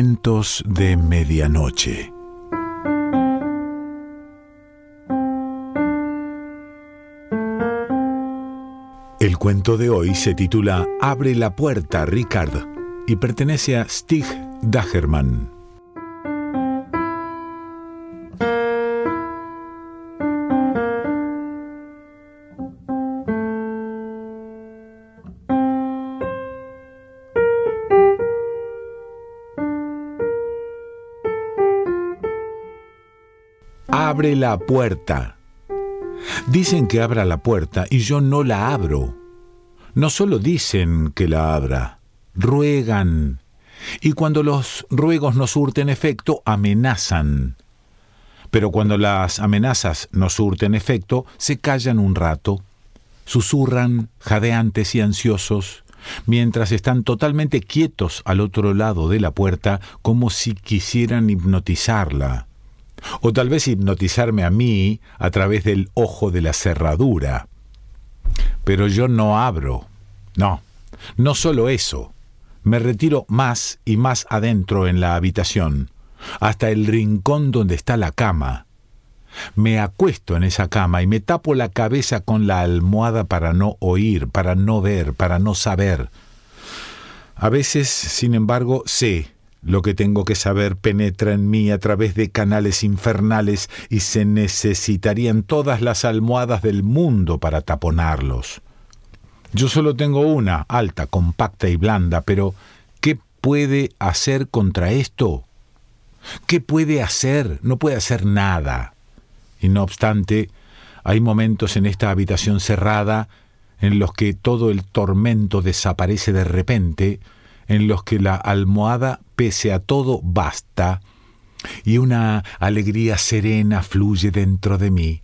De Medianoche. El cuento de hoy se titula Abre la puerta, Richard, y pertenece a Stig Dagerman. Abre la puerta. Dicen que abra la puerta y yo no la abro. No solo dicen que la abra, ruegan. Y cuando los ruegos no surten efecto, amenazan. Pero cuando las amenazas no surten efecto, se callan un rato, susurran, jadeantes y ansiosos, mientras están totalmente quietos al otro lado de la puerta, como si quisieran hipnotizarla o tal vez hipnotizarme a mí a través del ojo de la cerradura. Pero yo no abro. No, no solo eso. Me retiro más y más adentro en la habitación, hasta el rincón donde está la cama. Me acuesto en esa cama y me tapo la cabeza con la almohada para no oír, para no ver, para no saber. A veces, sin embargo, sé lo que tengo que saber penetra en mí a través de canales infernales y se necesitarían todas las almohadas del mundo para taponarlos. Yo solo tengo una, alta, compacta y blanda, pero ¿qué puede hacer contra esto? ¿Qué puede hacer? No puede hacer nada. Y no obstante, hay momentos en esta habitación cerrada en los que todo el tormento desaparece de repente, en los que la almohada, pese a todo, basta, y una alegría serena fluye dentro de mí.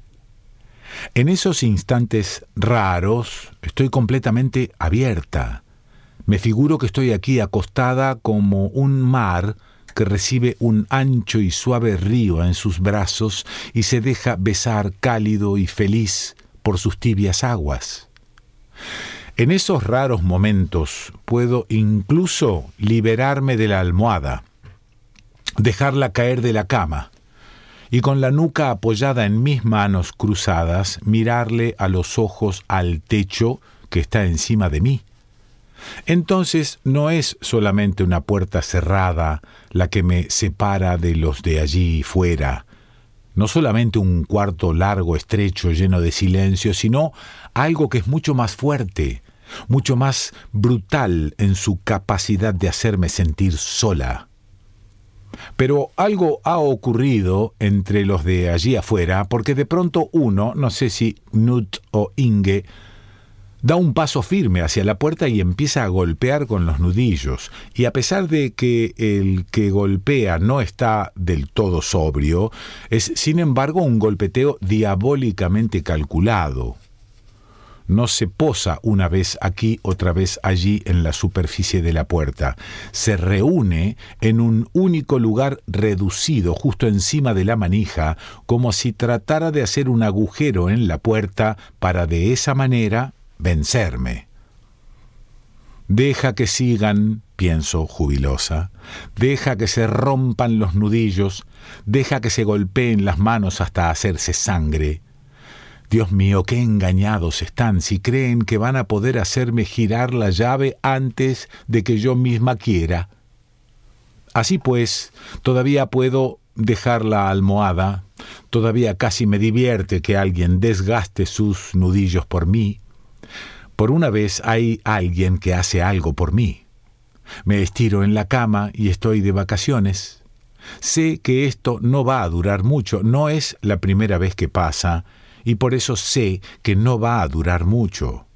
En esos instantes raros estoy completamente abierta. Me figuro que estoy aquí acostada como un mar que recibe un ancho y suave río en sus brazos y se deja besar cálido y feliz por sus tibias aguas. En esos raros momentos puedo incluso liberarme de la almohada, dejarla caer de la cama y con la nuca apoyada en mis manos cruzadas mirarle a los ojos al techo que está encima de mí. Entonces no es solamente una puerta cerrada la que me separa de los de allí fuera, no solamente un cuarto largo, estrecho, lleno de silencio, sino algo que es mucho más fuerte, mucho más brutal en su capacidad de hacerme sentir sola. Pero algo ha ocurrido entre los de allí afuera, porque de pronto uno, no sé si Nut o Inge, da un paso firme hacia la puerta y empieza a golpear con los nudillos. Y a pesar de que el que golpea no está del todo sobrio, es sin embargo un golpeteo diabólicamente calculado no se posa una vez aquí, otra vez allí en la superficie de la puerta. Se reúne en un único lugar reducido justo encima de la manija, como si tratara de hacer un agujero en la puerta para de esa manera vencerme. Deja que sigan, pienso jubilosa, deja que se rompan los nudillos, deja que se golpeen las manos hasta hacerse sangre, Dios mío, qué engañados están si creen que van a poder hacerme girar la llave antes de que yo misma quiera. Así pues, todavía puedo dejar la almohada, todavía casi me divierte que alguien desgaste sus nudillos por mí. Por una vez hay alguien que hace algo por mí. Me estiro en la cama y estoy de vacaciones. Sé que esto no va a durar mucho, no es la primera vez que pasa, y por eso sé que no va a durar mucho.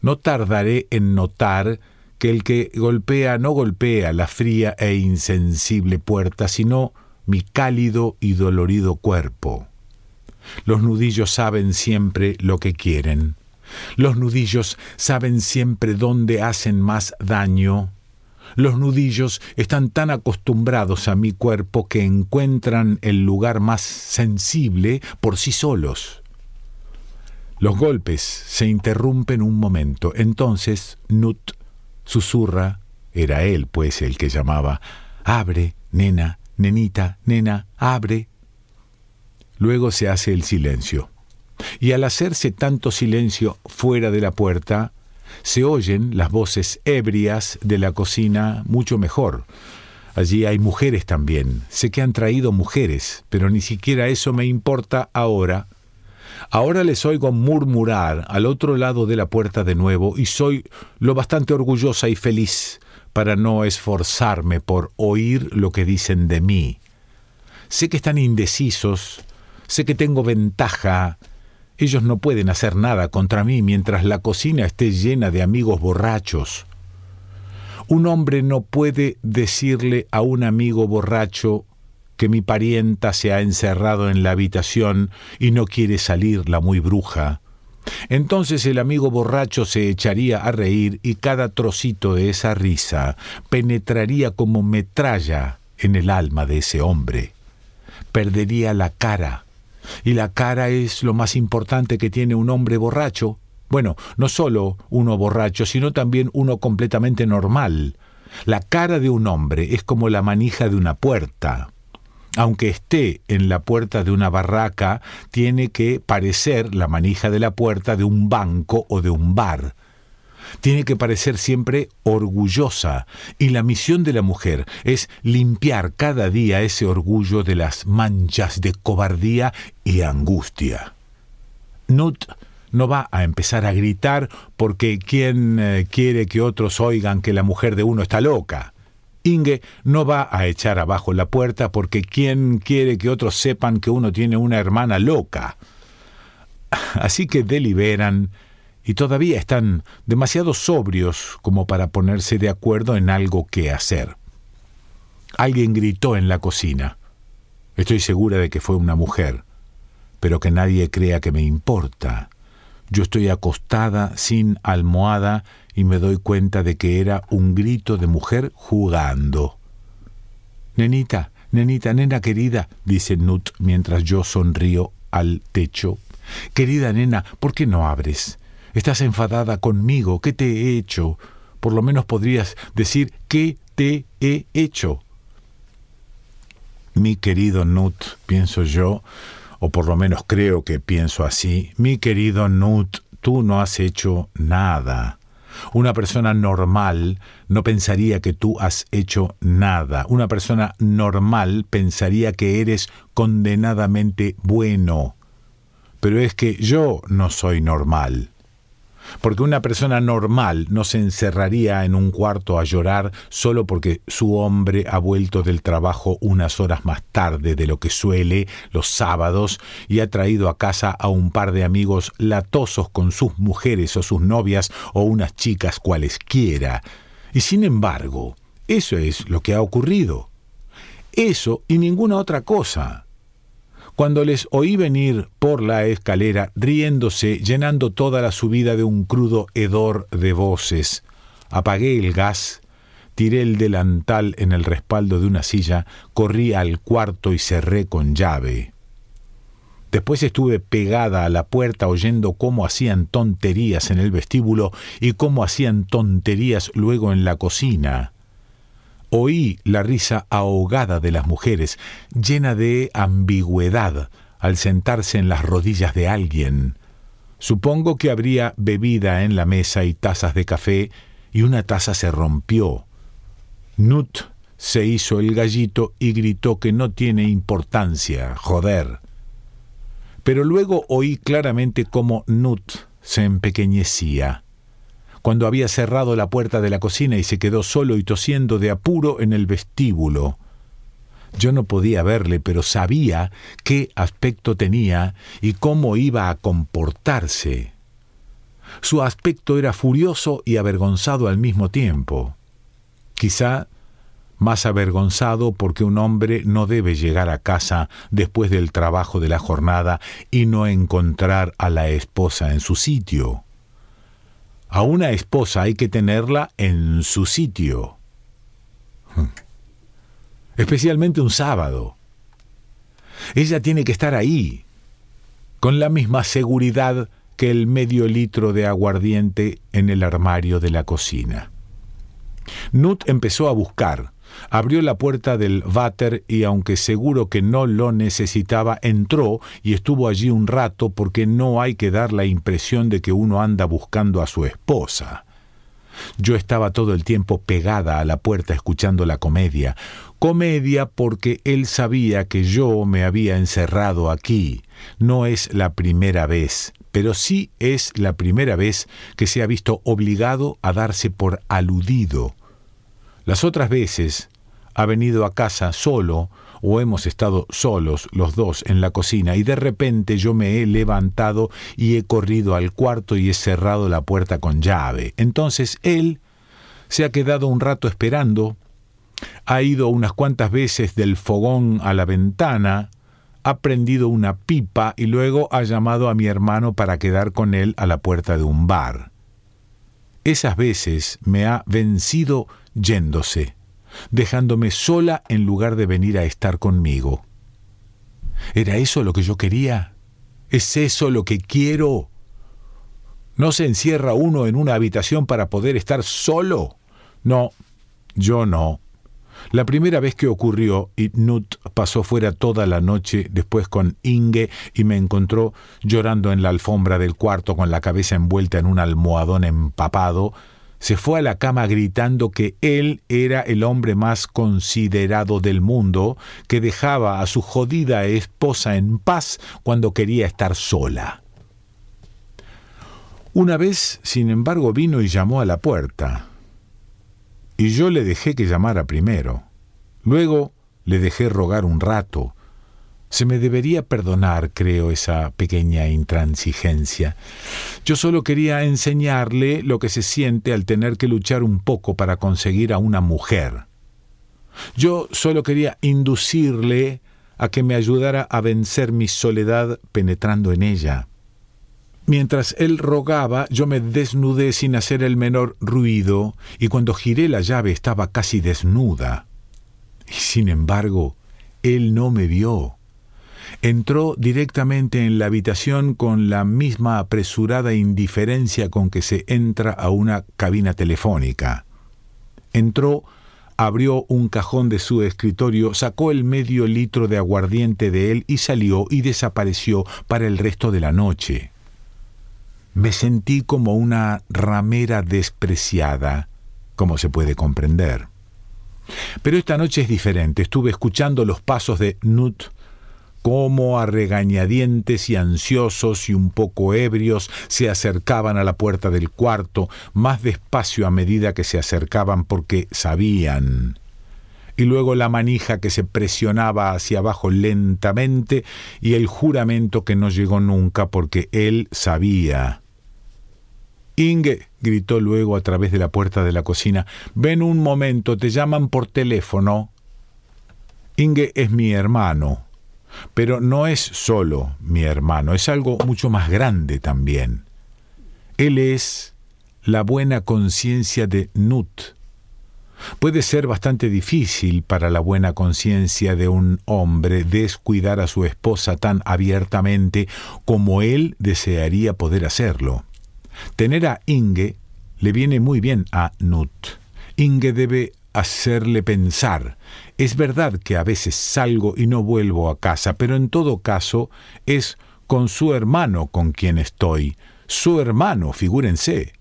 No tardaré en notar que el que golpea no golpea la fría e insensible puerta, sino mi cálido y dolorido cuerpo. Los nudillos saben siempre lo que quieren. Los nudillos saben siempre dónde hacen más daño. Los nudillos están tan acostumbrados a mi cuerpo que encuentran el lugar más sensible por sí solos. Los golpes se interrumpen un momento. Entonces Nut susurra, era él pues el que llamaba, abre, nena, nenita, nena, abre. Luego se hace el silencio. Y al hacerse tanto silencio fuera de la puerta, se oyen las voces ebrias de la cocina mucho mejor. Allí hay mujeres también. Sé que han traído mujeres, pero ni siquiera eso me importa ahora. Ahora les oigo murmurar al otro lado de la puerta de nuevo y soy lo bastante orgullosa y feliz para no esforzarme por oír lo que dicen de mí. Sé que están indecisos, sé que tengo ventaja. Ellos no pueden hacer nada contra mí mientras la cocina esté llena de amigos borrachos. Un hombre no puede decirle a un amigo borracho que mi parienta se ha encerrado en la habitación y no quiere salir la muy bruja. Entonces el amigo borracho se echaría a reír y cada trocito de esa risa penetraría como metralla en el alma de ese hombre. Perdería la cara. Y la cara es lo más importante que tiene un hombre borracho. Bueno, no solo uno borracho, sino también uno completamente normal. La cara de un hombre es como la manija de una puerta aunque esté en la puerta de una barraca, tiene que parecer la manija de la puerta de un banco o de un bar. Tiene que parecer siempre orgullosa, y la misión de la mujer es limpiar cada día ese orgullo de las manchas de cobardía y angustia. Nut no va a empezar a gritar porque quien eh, quiere que otros oigan que la mujer de uno está loca. Inge no va a echar abajo la puerta porque ¿quién quiere que otros sepan que uno tiene una hermana loca? Así que deliberan y todavía están demasiado sobrios como para ponerse de acuerdo en algo que hacer. Alguien gritó en la cocina. Estoy segura de que fue una mujer, pero que nadie crea que me importa. Yo estoy acostada sin almohada y me doy cuenta de que era un grito de mujer jugando. Nenita, nenita, nena querida, dice Nut mientras yo sonrío al techo. Querida nena, ¿por qué no abres? Estás enfadada conmigo. ¿Qué te he hecho? Por lo menos podrías decir ¿qué te he hecho? Mi querido Nut, pienso yo, o por lo menos creo que pienso así, mi querido Nut, tú no has hecho nada. Una persona normal no pensaría que tú has hecho nada. Una persona normal pensaría que eres condenadamente bueno. Pero es que yo no soy normal porque una persona normal no se encerraría en un cuarto a llorar solo porque su hombre ha vuelto del trabajo unas horas más tarde de lo que suele los sábados y ha traído a casa a un par de amigos latosos con sus mujeres o sus novias o unas chicas cualesquiera. Y sin embargo, eso es lo que ha ocurrido. Eso y ninguna otra cosa cuando les oí venir por la escalera, riéndose, llenando toda la subida de un crudo hedor de voces. Apagué el gas, tiré el delantal en el respaldo de una silla, corrí al cuarto y cerré con llave. Después estuve pegada a la puerta oyendo cómo hacían tonterías en el vestíbulo y cómo hacían tonterías luego en la cocina. Oí la risa ahogada de las mujeres, llena de ambigüedad, al sentarse en las rodillas de alguien. Supongo que habría bebida en la mesa y tazas de café, y una taza se rompió. Nut se hizo el gallito y gritó que no tiene importancia, joder. Pero luego oí claramente cómo Nut se empequeñecía cuando había cerrado la puerta de la cocina y se quedó solo y tosiendo de apuro en el vestíbulo. Yo no podía verle, pero sabía qué aspecto tenía y cómo iba a comportarse. Su aspecto era furioso y avergonzado al mismo tiempo. Quizá más avergonzado porque un hombre no debe llegar a casa después del trabajo de la jornada y no encontrar a la esposa en su sitio. A una esposa hay que tenerla en su sitio. Especialmente un sábado. Ella tiene que estar ahí, con la misma seguridad que el medio litro de aguardiente en el armario de la cocina. Nut empezó a buscar, Abrió la puerta del váter y aunque seguro que no lo necesitaba, entró y estuvo allí un rato porque no hay que dar la impresión de que uno anda buscando a su esposa. Yo estaba todo el tiempo pegada a la puerta escuchando la comedia. Comedia porque él sabía que yo me había encerrado aquí. No es la primera vez, pero sí es la primera vez que se ha visto obligado a darse por aludido. Las otras veces ha venido a casa solo o hemos estado solos los dos en la cocina y de repente yo me he levantado y he corrido al cuarto y he cerrado la puerta con llave. Entonces él se ha quedado un rato esperando, ha ido unas cuantas veces del fogón a la ventana, ha prendido una pipa y luego ha llamado a mi hermano para quedar con él a la puerta de un bar. Esas veces me ha vencido yéndose dejándome sola en lugar de venir a estar conmigo. ¿Era eso lo que yo quería? ¿Es eso lo que quiero? ¿No se encierra uno en una habitación para poder estar solo? No, yo no. La primera vez que ocurrió, Nut pasó fuera toda la noche después con Inge y me encontró llorando en la alfombra del cuarto con la cabeza envuelta en un almohadón empapado, se fue a la cama gritando que él era el hombre más considerado del mundo, que dejaba a su jodida esposa en paz cuando quería estar sola. Una vez, sin embargo, vino y llamó a la puerta, y yo le dejé que llamara primero. Luego le dejé rogar un rato, se me debería perdonar, creo, esa pequeña intransigencia. Yo solo quería enseñarle lo que se siente al tener que luchar un poco para conseguir a una mujer. Yo solo quería inducirle a que me ayudara a vencer mi soledad penetrando en ella. Mientras él rogaba, yo me desnudé sin hacer el menor ruido, y cuando giré la llave estaba casi desnuda. Y sin embargo, él no me vio entró directamente en la habitación con la misma apresurada indiferencia con que se entra a una cabina telefónica. Entró, abrió un cajón de su escritorio, sacó el medio litro de aguardiente de él y salió y desapareció para el resto de la noche. Me sentí como una ramera despreciada, como se puede comprender. Pero esta noche es diferente. Estuve escuchando los pasos de Nut cómo a regañadientes y ansiosos y un poco ebrios se acercaban a la puerta del cuarto, más despacio a medida que se acercaban porque sabían. Y luego la manija que se presionaba hacia abajo lentamente y el juramento que no llegó nunca porque él sabía. Inge, gritó luego a través de la puerta de la cocina, ven un momento, te llaman por teléfono. Inge es mi hermano, pero no es solo mi hermano, es algo mucho más grande también. Él es la buena conciencia de Nut. Puede ser bastante difícil para la buena conciencia de un hombre descuidar a su esposa tan abiertamente como él desearía poder hacerlo. Tener a Inge le viene muy bien a Nut. Inge debe hacerle pensar. Es verdad que a veces salgo y no vuelvo a casa, pero en todo caso es con su hermano con quien estoy. Su hermano, figúrense.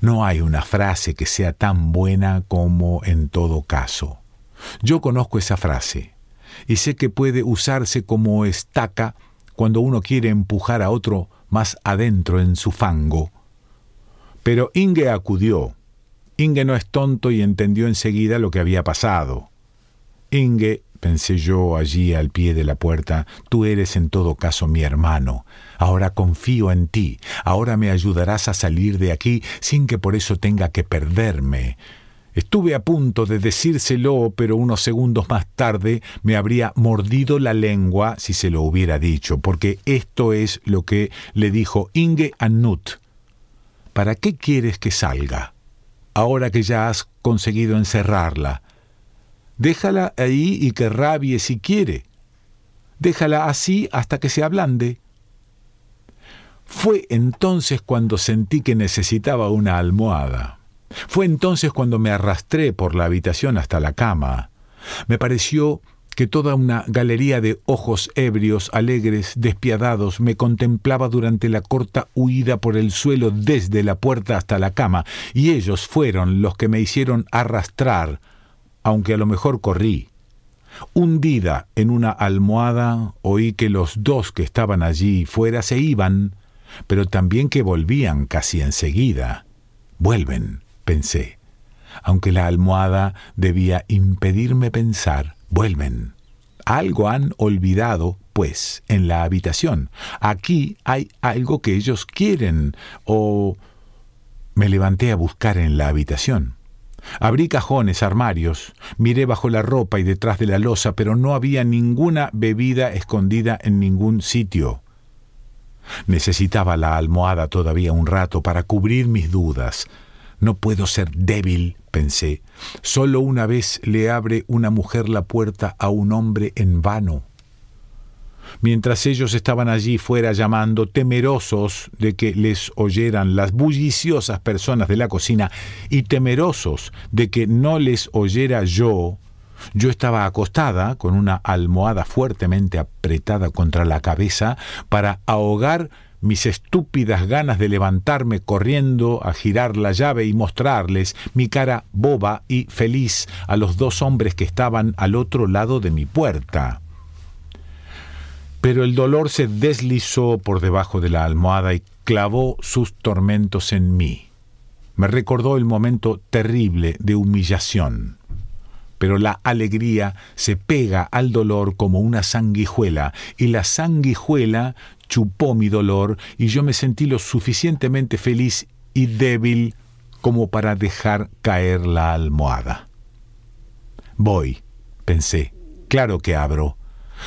No hay una frase que sea tan buena como en todo caso. Yo conozco esa frase y sé que puede usarse como estaca cuando uno quiere empujar a otro más adentro en su fango. Pero Inge acudió Inge no es tonto y entendió enseguida lo que había pasado. Inge, pensé yo allí al pie de la puerta, tú eres en todo caso mi hermano. Ahora confío en ti. Ahora me ayudarás a salir de aquí sin que por eso tenga que perderme. Estuve a punto de decírselo, pero unos segundos más tarde me habría mordido la lengua si se lo hubiera dicho, porque esto es lo que le dijo Inge a Nut. ¿Para qué quieres que salga? Ahora que ya has conseguido encerrarla. Déjala ahí y que rabie si quiere. Déjala así hasta que se ablande. Fue entonces cuando sentí que necesitaba una almohada. Fue entonces cuando me arrastré por la habitación hasta la cama. Me pareció que toda una galería de ojos ebrios, alegres, despiadados, me contemplaba durante la corta huida por el suelo desde la puerta hasta la cama, y ellos fueron los que me hicieron arrastrar, aunque a lo mejor corrí. Hundida en una almohada, oí que los dos que estaban allí fuera se iban, pero también que volvían casi enseguida. Vuelven, pensé, aunque la almohada debía impedirme pensar Vuelven. Algo han olvidado, pues, en la habitación. Aquí hay algo que ellos quieren o... Me levanté a buscar en la habitación. Abrí cajones, armarios, miré bajo la ropa y detrás de la losa, pero no había ninguna bebida escondida en ningún sitio. Necesitaba la almohada todavía un rato para cubrir mis dudas. No puedo ser débil, pensé. Solo una vez le abre una mujer la puerta a un hombre en vano. Mientras ellos estaban allí fuera llamando, temerosos de que les oyeran las bulliciosas personas de la cocina y temerosos de que no les oyera yo, yo estaba acostada con una almohada fuertemente apretada contra la cabeza para ahogar mis estúpidas ganas de levantarme corriendo a girar la llave y mostrarles mi cara boba y feliz a los dos hombres que estaban al otro lado de mi puerta. Pero el dolor se deslizó por debajo de la almohada y clavó sus tormentos en mí. Me recordó el momento terrible de humillación pero la alegría se pega al dolor como una sanguijuela, y la sanguijuela chupó mi dolor y yo me sentí lo suficientemente feliz y débil como para dejar caer la almohada. Voy, pensé, claro que abro.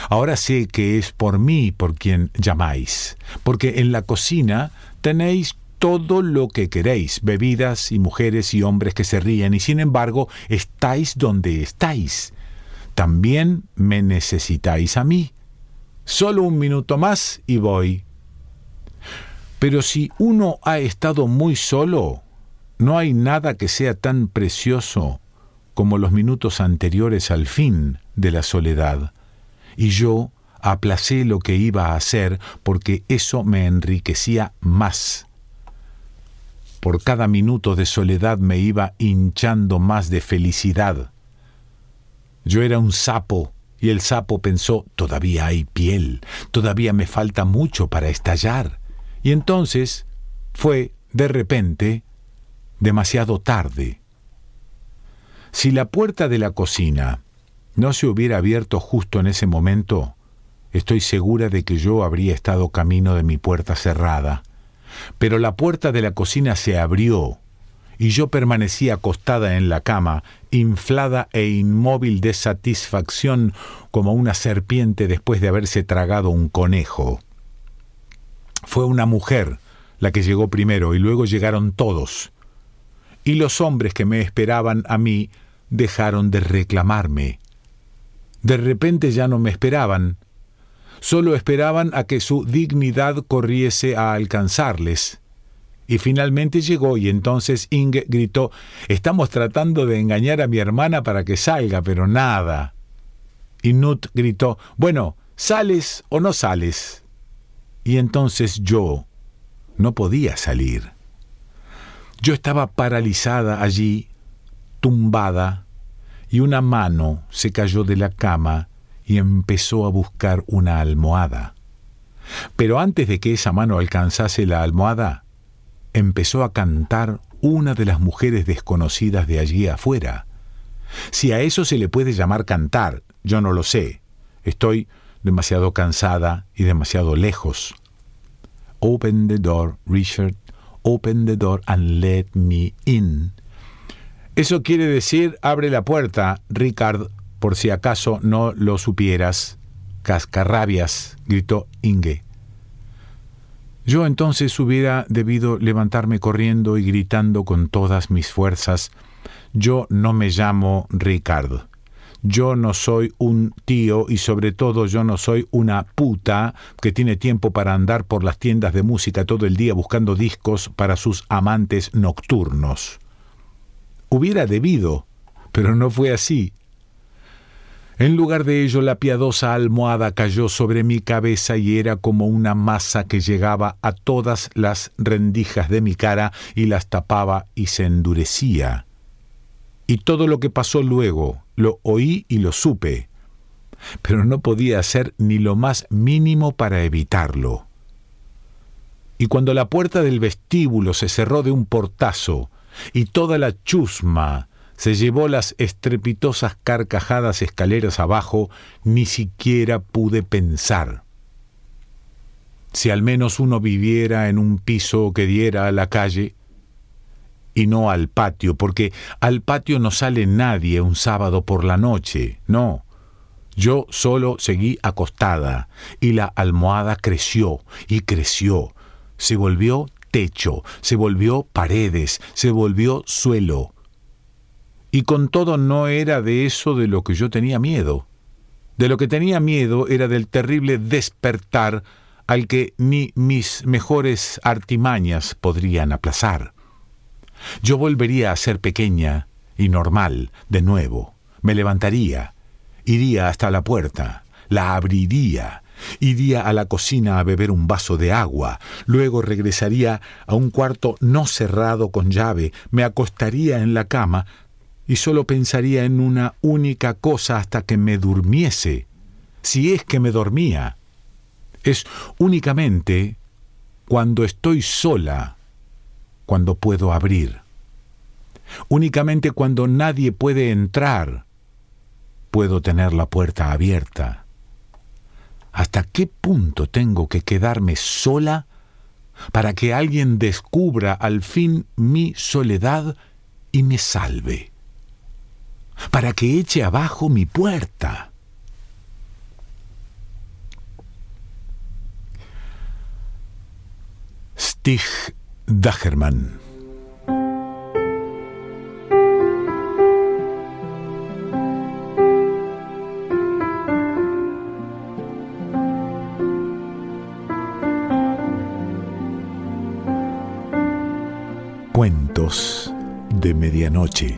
Ahora sé que es por mí por quien llamáis, porque en la cocina tenéis todo lo que queréis, bebidas y mujeres y hombres que se ríen, y sin embargo estáis donde estáis. También me necesitáis a mí. Solo un minuto más y voy. Pero si uno ha estado muy solo, no hay nada que sea tan precioso como los minutos anteriores al fin de la soledad. Y yo aplacé lo que iba a hacer porque eso me enriquecía más. Por cada minuto de soledad me iba hinchando más de felicidad. Yo era un sapo y el sapo pensó, todavía hay piel, todavía me falta mucho para estallar. Y entonces fue, de repente, demasiado tarde. Si la puerta de la cocina no se hubiera abierto justo en ese momento, estoy segura de que yo habría estado camino de mi puerta cerrada. Pero la puerta de la cocina se abrió y yo permanecí acostada en la cama, inflada e inmóvil de satisfacción como una serpiente después de haberse tragado un conejo. Fue una mujer la que llegó primero y luego llegaron todos. Y los hombres que me esperaban a mí dejaron de reclamarme. De repente ya no me esperaban, solo esperaban a que su dignidad corriese a alcanzarles. Y finalmente llegó y entonces Inge gritó, Estamos tratando de engañar a mi hermana para que salga, pero nada. Y Nut gritó, Bueno, ¿sales o no sales? Y entonces yo no podía salir. Yo estaba paralizada allí, tumbada, y una mano se cayó de la cama y empezó a buscar una almohada. Pero antes de que esa mano alcanzase la almohada, empezó a cantar una de las mujeres desconocidas de allí afuera. Si a eso se le puede llamar cantar, yo no lo sé. Estoy demasiado cansada y demasiado lejos. Open the door, Richard. Open the door and let me in. Eso quiere decir abre la puerta, Richard, por si acaso no lo supieras. Cascarrabias, gritó Inge. Yo entonces hubiera debido levantarme corriendo y gritando con todas mis fuerzas, yo no me llamo Ricardo. Yo no soy un tío y sobre todo yo no soy una puta que tiene tiempo para andar por las tiendas de música todo el día buscando discos para sus amantes nocturnos. Hubiera debido, pero no fue así. En lugar de ello, la piadosa almohada cayó sobre mi cabeza y era como una masa que llegaba a todas las rendijas de mi cara y las tapaba y se endurecía. Y todo lo que pasó luego, lo oí y lo supe, pero no podía hacer ni lo más mínimo para evitarlo. Y cuando la puerta del vestíbulo se cerró de un portazo y toda la chusma se llevó las estrepitosas carcajadas escaleras abajo, ni siquiera pude pensar. Si al menos uno viviera en un piso que diera a la calle, y no al patio, porque al patio no sale nadie un sábado por la noche, no. Yo solo seguí acostada, y la almohada creció y creció, se volvió techo, se volvió paredes, se volvió suelo y con todo no era de eso de lo que yo tenía miedo. De lo que tenía miedo era del terrible despertar al que ni mis mejores artimañas podrían aplazar. Yo volvería a ser pequeña y normal de nuevo. Me levantaría, iría hasta la puerta, la abriría, iría a la cocina a beber un vaso de agua, luego regresaría a un cuarto no cerrado con llave, me acostaría en la cama, y solo pensaría en una única cosa hasta que me durmiese, si es que me dormía. Es únicamente cuando estoy sola, cuando puedo abrir. Únicamente cuando nadie puede entrar, puedo tener la puerta abierta. ¿Hasta qué punto tengo que quedarme sola para que alguien descubra al fin mi soledad y me salve? Para que eche abajo mi puerta. Stig Dagerman Cuentos de Medianoche